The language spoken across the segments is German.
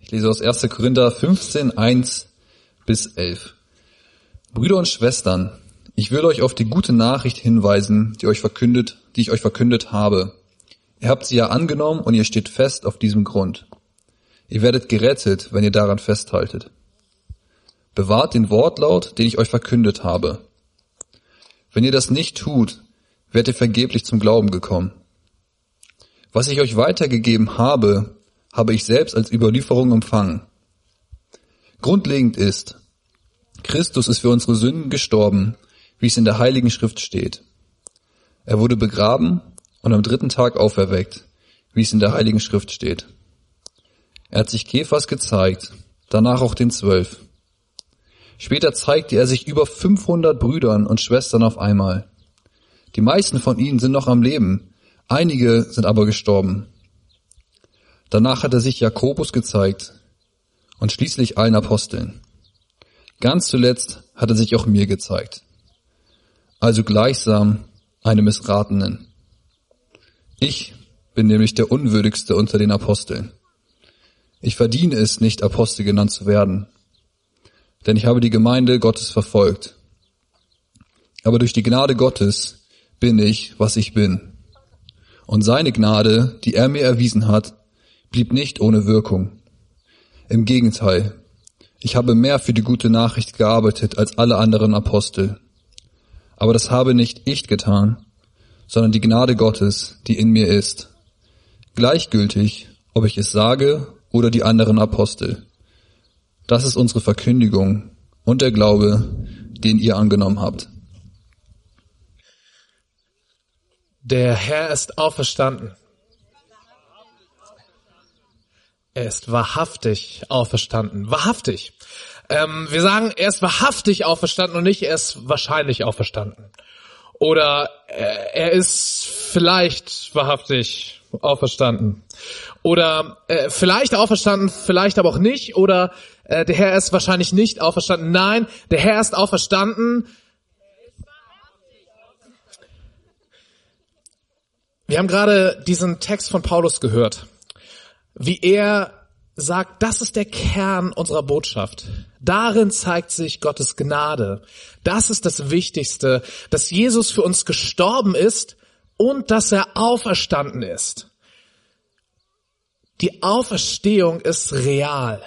Ich lese aus 1. Korinther 15, 1 bis 11. Brüder und Schwestern, ich will euch auf die gute Nachricht hinweisen, die euch verkündet, die ich euch verkündet habe. Ihr habt sie ja angenommen und ihr steht fest auf diesem Grund. Ihr werdet gerettet, wenn ihr daran festhaltet. Bewahrt den Wortlaut, den ich euch verkündet habe. Wenn ihr das nicht tut, werdet ihr vergeblich zum Glauben gekommen. Was ich euch weitergegeben habe, habe ich selbst als Überlieferung empfangen. Grundlegend ist, Christus ist für unsere Sünden gestorben, wie es in der Heiligen Schrift steht. Er wurde begraben und am dritten Tag auferweckt, wie es in der Heiligen Schrift steht. Er hat sich Kephas gezeigt, danach auch den Zwölf. Später zeigte er sich über 500 Brüdern und Schwestern auf einmal. Die meisten von ihnen sind noch am Leben, einige sind aber gestorben. Danach hat er sich Jakobus gezeigt und schließlich allen Aposteln. Ganz zuletzt hat er sich auch mir gezeigt. Also gleichsam einem Missratenen. Ich bin nämlich der Unwürdigste unter den Aposteln. Ich verdiene es nicht, Apostel genannt zu werden, denn ich habe die Gemeinde Gottes verfolgt. Aber durch die Gnade Gottes bin ich, was ich bin. Und seine Gnade, die er mir erwiesen hat, blieb nicht ohne Wirkung. Im Gegenteil, ich habe mehr für die gute Nachricht gearbeitet als alle anderen Apostel. Aber das habe nicht ich getan, sondern die Gnade Gottes, die in mir ist. Gleichgültig, ob ich es sage oder die anderen Apostel. Das ist unsere Verkündigung und der Glaube, den ihr angenommen habt. Der Herr ist auferstanden. Er ist wahrhaftig auferstanden. Wahrhaftig. Ähm, wir sagen, er ist wahrhaftig auferstanden und nicht, er ist wahrscheinlich auferstanden. Oder äh, er ist vielleicht wahrhaftig auferstanden. Oder äh, vielleicht auferstanden, vielleicht aber auch nicht. Oder äh, der Herr ist wahrscheinlich nicht auferstanden. Nein, der Herr ist auferstanden. Wir haben gerade diesen Text von Paulus gehört, wie er sagt, das ist der Kern unserer Botschaft. Darin zeigt sich Gottes Gnade. Das ist das Wichtigste, dass Jesus für uns gestorben ist und dass er auferstanden ist. Die Auferstehung ist real,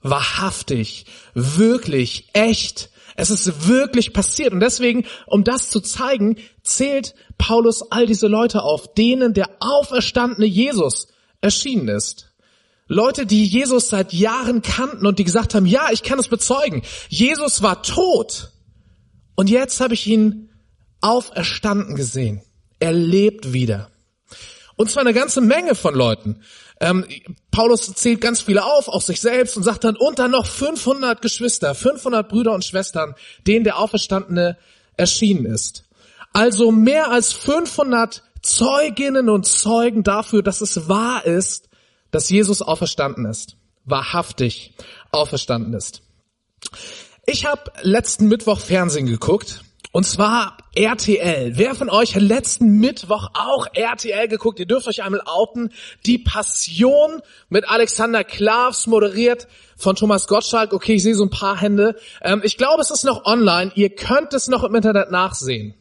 wahrhaftig, wirklich, echt. Es ist wirklich passiert. Und deswegen, um das zu zeigen, zählt Paulus all diese Leute auf, denen der auferstandene Jesus erschienen ist. Leute, die Jesus seit Jahren kannten und die gesagt haben, ja, ich kann es bezeugen. Jesus war tot. Und jetzt habe ich ihn auferstanden gesehen. Er lebt wieder. Und zwar eine ganze Menge von Leuten. Ähm, Paulus zählt ganz viele auf, auch sich selbst, und sagt dann, und dann noch 500 Geschwister, 500 Brüder und Schwestern, denen der Auferstandene erschienen ist. Also mehr als 500 Zeuginnen und Zeugen dafür, dass es wahr ist, dass Jesus auferstanden ist, wahrhaftig auferstanden ist. Ich habe letzten Mittwoch Fernsehen geguckt und zwar RTL. Wer von euch hat letzten Mittwoch auch RTL geguckt? Ihr dürft euch einmal outen. Die Passion mit Alexander Klavs moderiert von Thomas Gottschalk. Okay, ich sehe so ein paar Hände. Ähm, ich glaube, es ist noch online. Ihr könnt es noch im Internet nachsehen.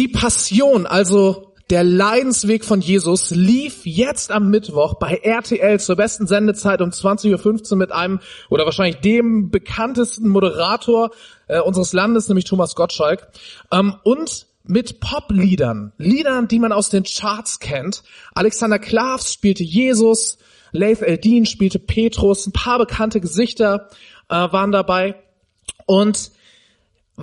Die Passion, also der Leidensweg von Jesus lief jetzt am Mittwoch bei RTL zur besten Sendezeit um 20.15 Uhr mit einem oder wahrscheinlich dem bekanntesten Moderator äh, unseres Landes, nämlich Thomas Gottschalk. Ähm, und mit Pop-Liedern, Liedern, die man aus den Charts kennt. Alexander Klavs spielte Jesus, Leif Eldin spielte Petrus, ein paar bekannte Gesichter äh, waren dabei. Und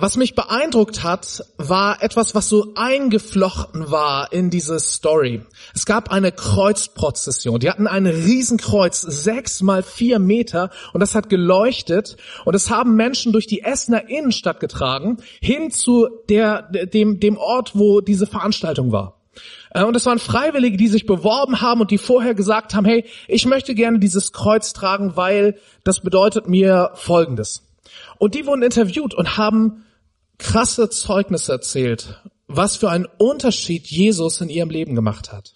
was mich beeindruckt hat, war etwas, was so eingeflochten war in diese Story. Es gab eine Kreuzprozession. Die hatten ein Riesenkreuz, sechs mal vier Meter, und das hat geleuchtet. Und es haben Menschen durch die Essener Innenstadt getragen, hin zu der, dem, dem Ort, wo diese Veranstaltung war. Äh, und es waren Freiwillige, die sich beworben haben und die vorher gesagt haben, hey, ich möchte gerne dieses Kreuz tragen, weil das bedeutet mir Folgendes. Und die wurden interviewt und haben krasse Zeugnisse erzählt, was für einen Unterschied Jesus in ihrem Leben gemacht hat.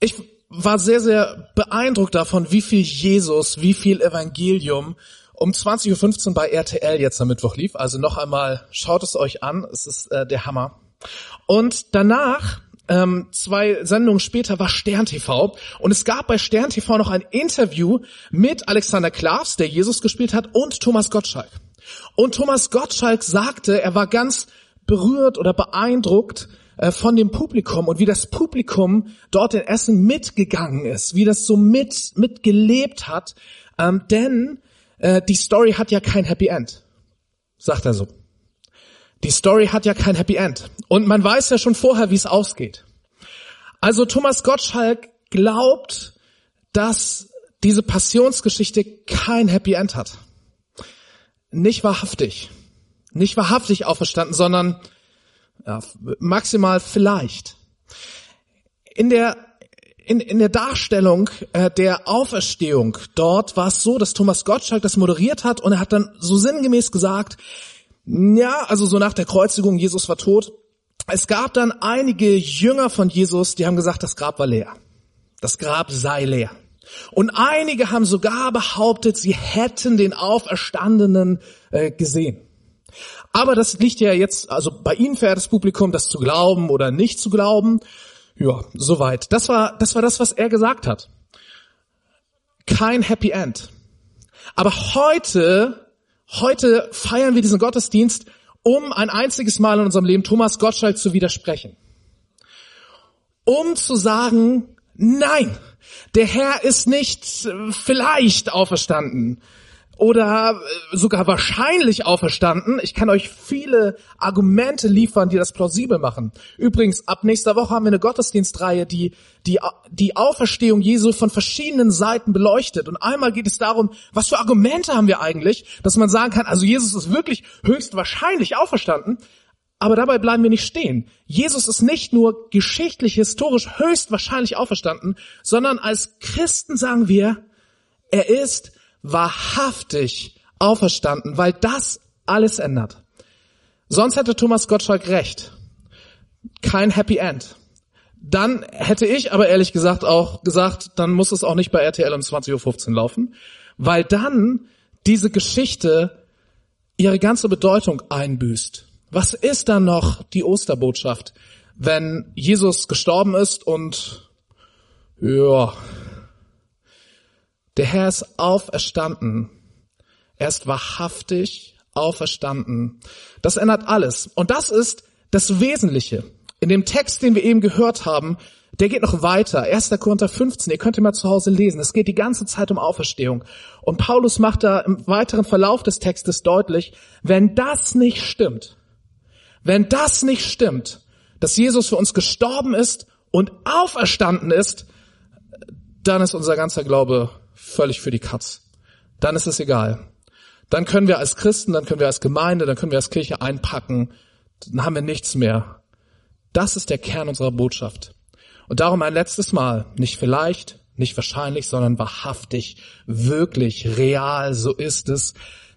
Ich war sehr, sehr beeindruckt davon, wie viel Jesus, wie viel Evangelium um 20.15 Uhr bei RTL jetzt am Mittwoch lief. Also noch einmal, schaut es euch an, es ist äh, der Hammer. Und danach, ähm, zwei Sendungen später, war Stern TV. Und es gab bei Stern TV noch ein Interview mit Alexander Klavs, der Jesus gespielt hat, und Thomas Gottschalk. Und Thomas Gottschalk sagte, er war ganz berührt oder beeindruckt äh, von dem Publikum und wie das Publikum dort in Essen mitgegangen ist, wie das so mit mitgelebt hat, ähm, denn äh, die Story hat ja kein Happy End, sagt er so. Die Story hat ja kein Happy End und man weiß ja schon vorher, wie es ausgeht. Also Thomas Gottschalk glaubt, dass diese Passionsgeschichte kein Happy End hat. Nicht wahrhaftig. Nicht wahrhaftig auferstanden, sondern ja, maximal vielleicht. In der in, in der Darstellung äh, der Auferstehung dort war es so, dass Thomas Gottschalk das moderiert hat und er hat dann so sinngemäß gesagt, ja, also so nach der Kreuzigung, Jesus war tot. Es gab dann einige Jünger von Jesus, die haben gesagt, das Grab war leer. Das Grab sei leer. Und einige haben sogar behauptet, sie hätten den Auferstandenen äh, gesehen. Aber das liegt ja jetzt, also bei Ihnen, verehrtes Publikum, das zu glauben oder nicht zu glauben. Ja, soweit. Das war, das war das, was er gesagt hat. Kein Happy End. Aber heute, heute feiern wir diesen Gottesdienst, um ein einziges Mal in unserem Leben Thomas Gottschalk zu widersprechen. Um zu sagen, nein, der Herr ist nicht vielleicht auferstanden oder äh, sogar wahrscheinlich auferstanden. Ich kann euch viele Argumente liefern, die das plausibel machen. Übrigens, ab nächster Woche haben wir eine Gottesdienstreihe, die die, die Auferstehung Jesu von verschiedenen Seiten beleuchtet. Und einmal geht es darum, was für Argumente haben wir eigentlich, dass man sagen kann, also Jesus ist wirklich höchstwahrscheinlich auferstanden. Aber dabei bleiben wir nicht stehen. Jesus ist nicht nur geschichtlich, historisch höchstwahrscheinlich auferstanden, sondern als Christen sagen wir, er ist wahrhaftig auferstanden, weil das alles ändert. Sonst hätte Thomas Gottschalk recht. Kein Happy End. Dann hätte ich aber ehrlich gesagt auch gesagt, dann muss es auch nicht bei RTL um 20.15 Uhr laufen, weil dann diese Geschichte ihre ganze Bedeutung einbüßt. Was ist dann noch die Osterbotschaft, wenn Jesus gestorben ist und ja, der Herr ist auferstanden. Er ist wahrhaftig auferstanden. Das ändert alles. Und das ist das Wesentliche. In dem Text, den wir eben gehört haben, der geht noch weiter. 1. Korinther 15, ihr könnt ihn mal zu Hause lesen. Es geht die ganze Zeit um Auferstehung. Und Paulus macht da im weiteren Verlauf des Textes deutlich, wenn das nicht stimmt, wenn das nicht stimmt, dass Jesus für uns gestorben ist und auferstanden ist, dann ist unser ganzer Glaube völlig für die Katz. Dann ist es egal. Dann können wir als Christen, dann können wir als Gemeinde, dann können wir als Kirche einpacken, dann haben wir nichts mehr. Das ist der Kern unserer Botschaft. Und darum ein letztes Mal, nicht vielleicht, nicht wahrscheinlich, sondern wahrhaftig, wirklich, real, so ist es.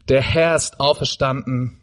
Der Herr ist auferstanden